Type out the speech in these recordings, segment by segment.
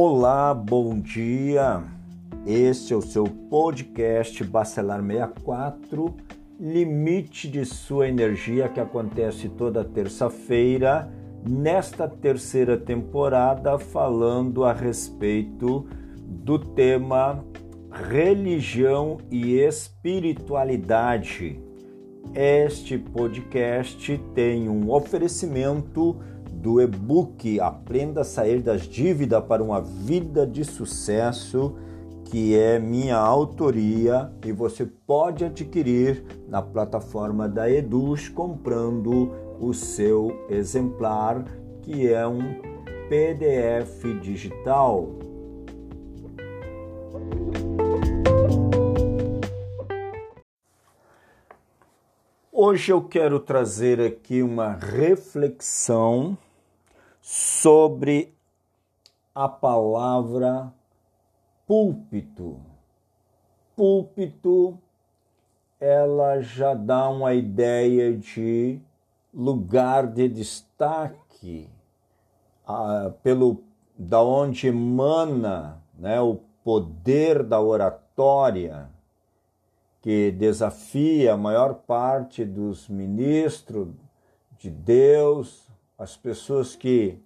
Olá, bom dia. Este é o seu podcast Bacelar 64, limite de sua energia que acontece toda terça-feira, nesta terceira temporada, falando a respeito do tema religião e espiritualidade. Este podcast tem um oferecimento do e-book Aprenda a Sair das Dívidas para uma Vida de Sucesso, que é minha autoria e você pode adquirir na plataforma da Eduz comprando o seu exemplar, que é um PDF digital. Hoje eu quero trazer aqui uma reflexão sobre a palavra púlpito. Púlpito, ela já dá uma ideia de lugar de destaque, ah, pelo da onde emana né, o poder da oratória, que desafia a maior parte dos ministros de Deus, as pessoas que,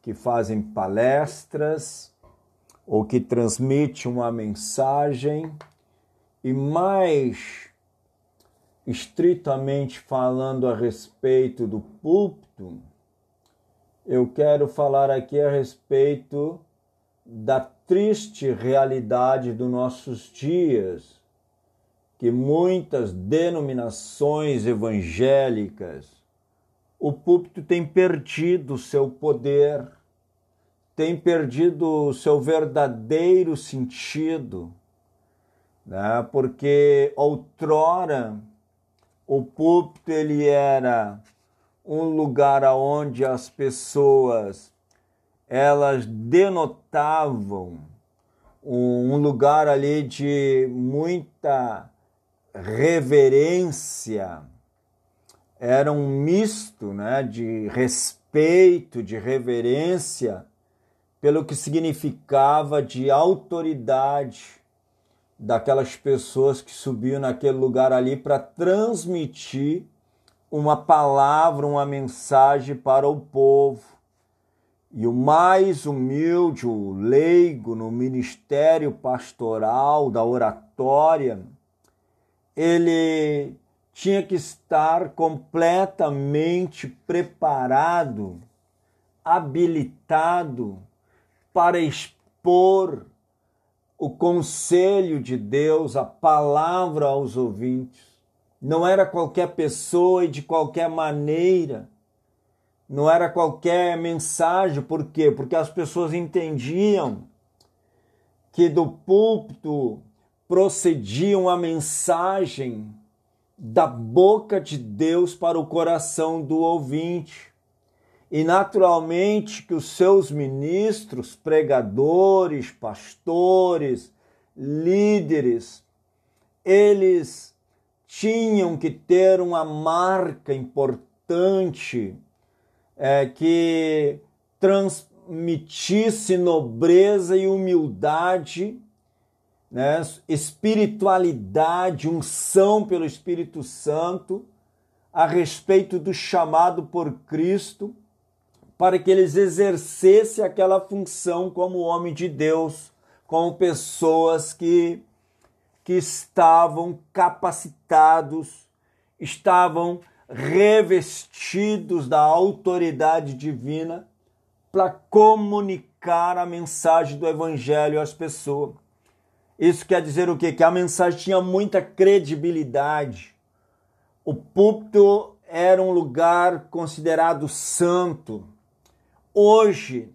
que fazem palestras ou que transmitem uma mensagem e mais estritamente falando a respeito do púlpito, eu quero falar aqui a respeito da triste realidade dos nossos dias, que muitas denominações evangélicas o púlpito tem perdido o seu poder, tem perdido o seu verdadeiro sentido, né? porque outrora o púlpito ele era um lugar onde as pessoas elas denotavam um lugar ali de muita reverência, era um misto né, de respeito, de reverência, pelo que significava de autoridade daquelas pessoas que subiam naquele lugar ali para transmitir uma palavra, uma mensagem para o povo. E o mais humilde, o leigo no ministério pastoral da oratória, ele tinha que estar completamente preparado, habilitado para expor o conselho de Deus, a palavra aos ouvintes. Não era qualquer pessoa e de qualquer maneira. Não era qualquer mensagem, por quê? Porque as pessoas entendiam que do púlpito procedia uma mensagem da boca de Deus para o coração do ouvinte. E naturalmente que os seus ministros, pregadores, pastores, líderes, eles tinham que ter uma marca importante é, que transmitisse nobreza e humildade né, espiritualidade, unção pelo Espírito Santo a respeito do chamado por Cristo, para que eles exercessem aquela função como homem de Deus, como pessoas que, que estavam capacitados, estavam revestidos da autoridade divina para comunicar a mensagem do Evangelho às pessoas. Isso quer dizer o quê? Que a mensagem tinha muita credibilidade. O púlpito era um lugar considerado santo. Hoje,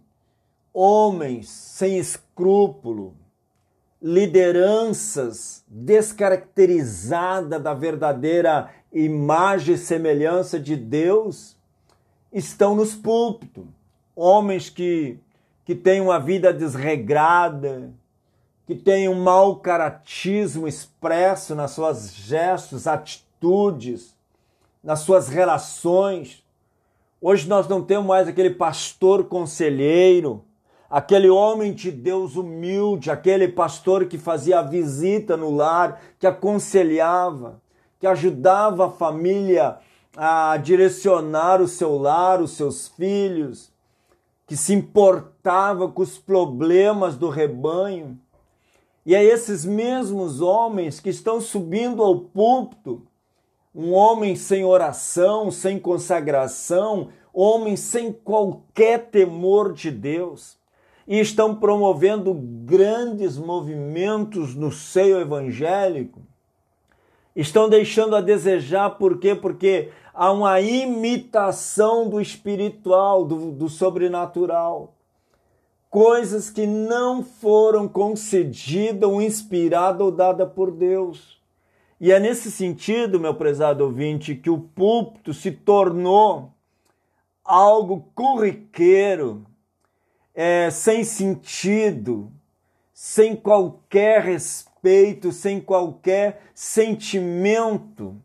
homens sem escrúpulo, lideranças descaracterizadas da verdadeira imagem e semelhança de Deus estão nos púlpitos. Homens que, que têm uma vida desregrada, que tem um mau caratismo expresso nas suas gestos, atitudes, nas suas relações. Hoje nós não temos mais aquele pastor conselheiro, aquele homem de Deus humilde, aquele pastor que fazia visita no lar, que aconselhava, que ajudava a família a direcionar o seu lar, os seus filhos, que se importava com os problemas do rebanho. E é esses mesmos homens que estão subindo ao púlpito, um homem sem oração, sem consagração, homem sem qualquer temor de Deus, e estão promovendo grandes movimentos no seio evangélico. Estão deixando a desejar, por quê? Porque há uma imitação do espiritual, do, do sobrenatural. Coisas que não foram concedidas ou inspiradas ou dadas por Deus. E é nesse sentido, meu prezado ouvinte, que o púlpito se tornou algo corriqueiro, é, sem sentido, sem qualquer respeito, sem qualquer sentimento.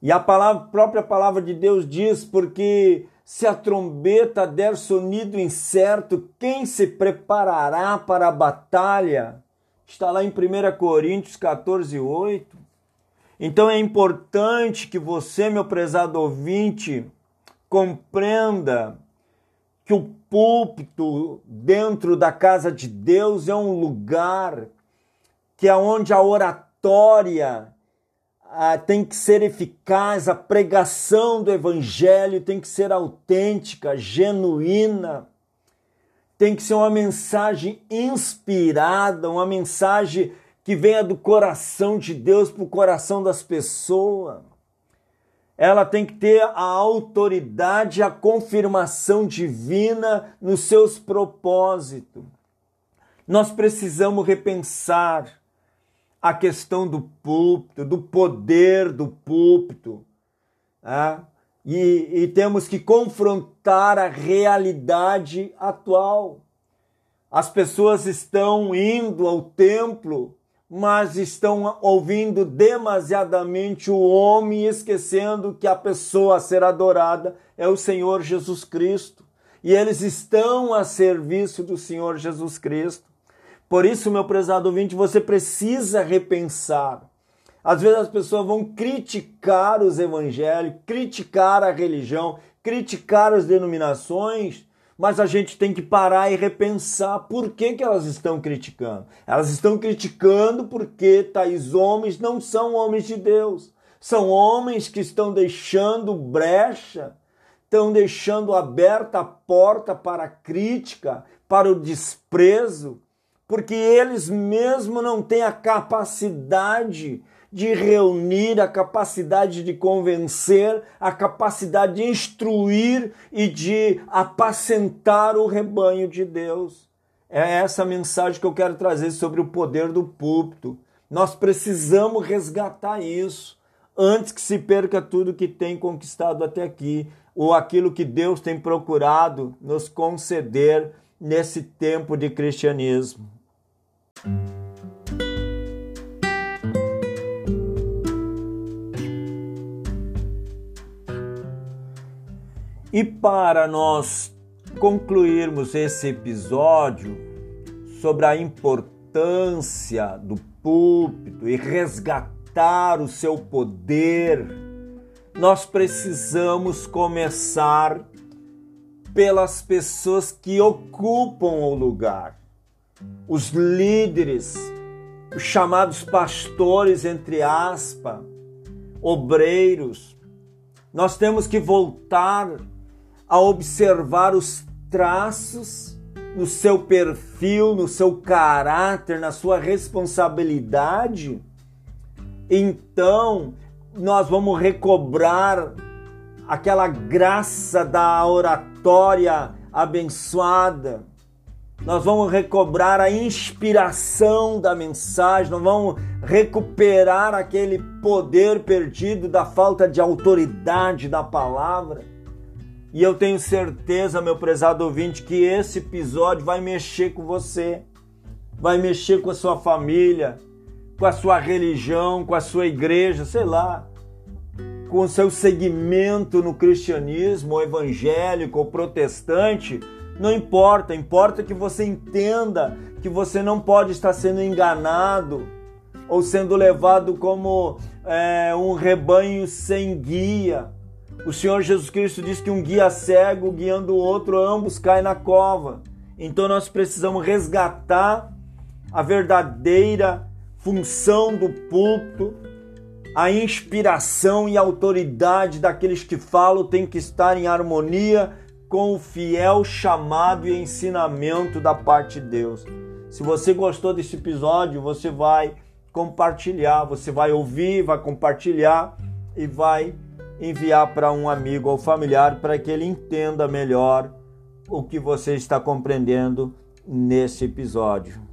E a palavra, própria palavra de Deus diz: porque se a trombeta der sonido incerto, quem se preparará para a batalha? Está lá em 1 Coríntios 14, 8. Então é importante que você, meu prezado ouvinte, compreenda que o púlpito dentro da casa de Deus é um lugar que é onde a oratória ah, tem que ser eficaz, a pregação do evangelho tem que ser autêntica, genuína, tem que ser uma mensagem inspirada, uma mensagem que venha do coração de Deus para o coração das pessoas. Ela tem que ter a autoridade, a confirmação divina nos seus propósitos. Nós precisamos repensar a questão do púlpito, do poder do púlpito. Né? E, e temos que confrontar a realidade atual. As pessoas estão indo ao templo mas estão ouvindo demasiadamente o homem, esquecendo que a pessoa a ser adorada é o Senhor Jesus Cristo. E eles estão a serviço do Senhor Jesus Cristo. Por isso, meu prezado ouvinte, você precisa repensar. Às vezes as pessoas vão criticar os evangelhos, criticar a religião, criticar as denominações, mas a gente tem que parar e repensar por que, que elas estão criticando. Elas estão criticando porque tais homens não são homens de Deus. São homens que estão deixando brecha, estão deixando aberta a porta para a crítica, para o desprezo, porque eles mesmo não têm a capacidade de reunir, a capacidade de convencer, a capacidade de instruir e de apacentar o rebanho de Deus. É essa mensagem que eu quero trazer sobre o poder do púlpito. Nós precisamos resgatar isso antes que se perca tudo que tem conquistado até aqui, ou aquilo que Deus tem procurado nos conceder nesse tempo de cristianismo. E para nós concluirmos esse episódio sobre a importância do púlpito e resgatar o seu poder, nós precisamos começar pelas pessoas que ocupam o lugar, os líderes, os chamados pastores, entre aspas, obreiros. Nós temos que voltar a observar os traços no seu perfil, no seu caráter, na sua responsabilidade, então nós vamos recobrar aquela graça da oratória abençoada. Nós vamos recobrar a inspiração da mensagem, nós vamos recuperar aquele poder perdido da falta de autoridade da palavra. E eu tenho certeza, meu prezado ouvinte, que esse episódio vai mexer com você, vai mexer com a sua família, com a sua religião, com a sua igreja, sei lá, com o seu segmento no cristianismo, evangélico ou protestante, Não importa, importa que você entenda que você não pode estar sendo enganado ou sendo levado como é, um rebanho sem guia. O Senhor Jesus Cristo diz que um guia cego guiando o outro, ambos caem na cova. Então nós precisamos resgatar a verdadeira função do púlpito, a inspiração e autoridade daqueles que falam tem que estar em harmonia com o fiel chamado e ensinamento da parte de Deus. Se você gostou desse episódio, você vai compartilhar, você vai ouvir, vai compartilhar e vai enviar para um amigo ou familiar para que ele entenda melhor o que você está compreendendo nesse episódio.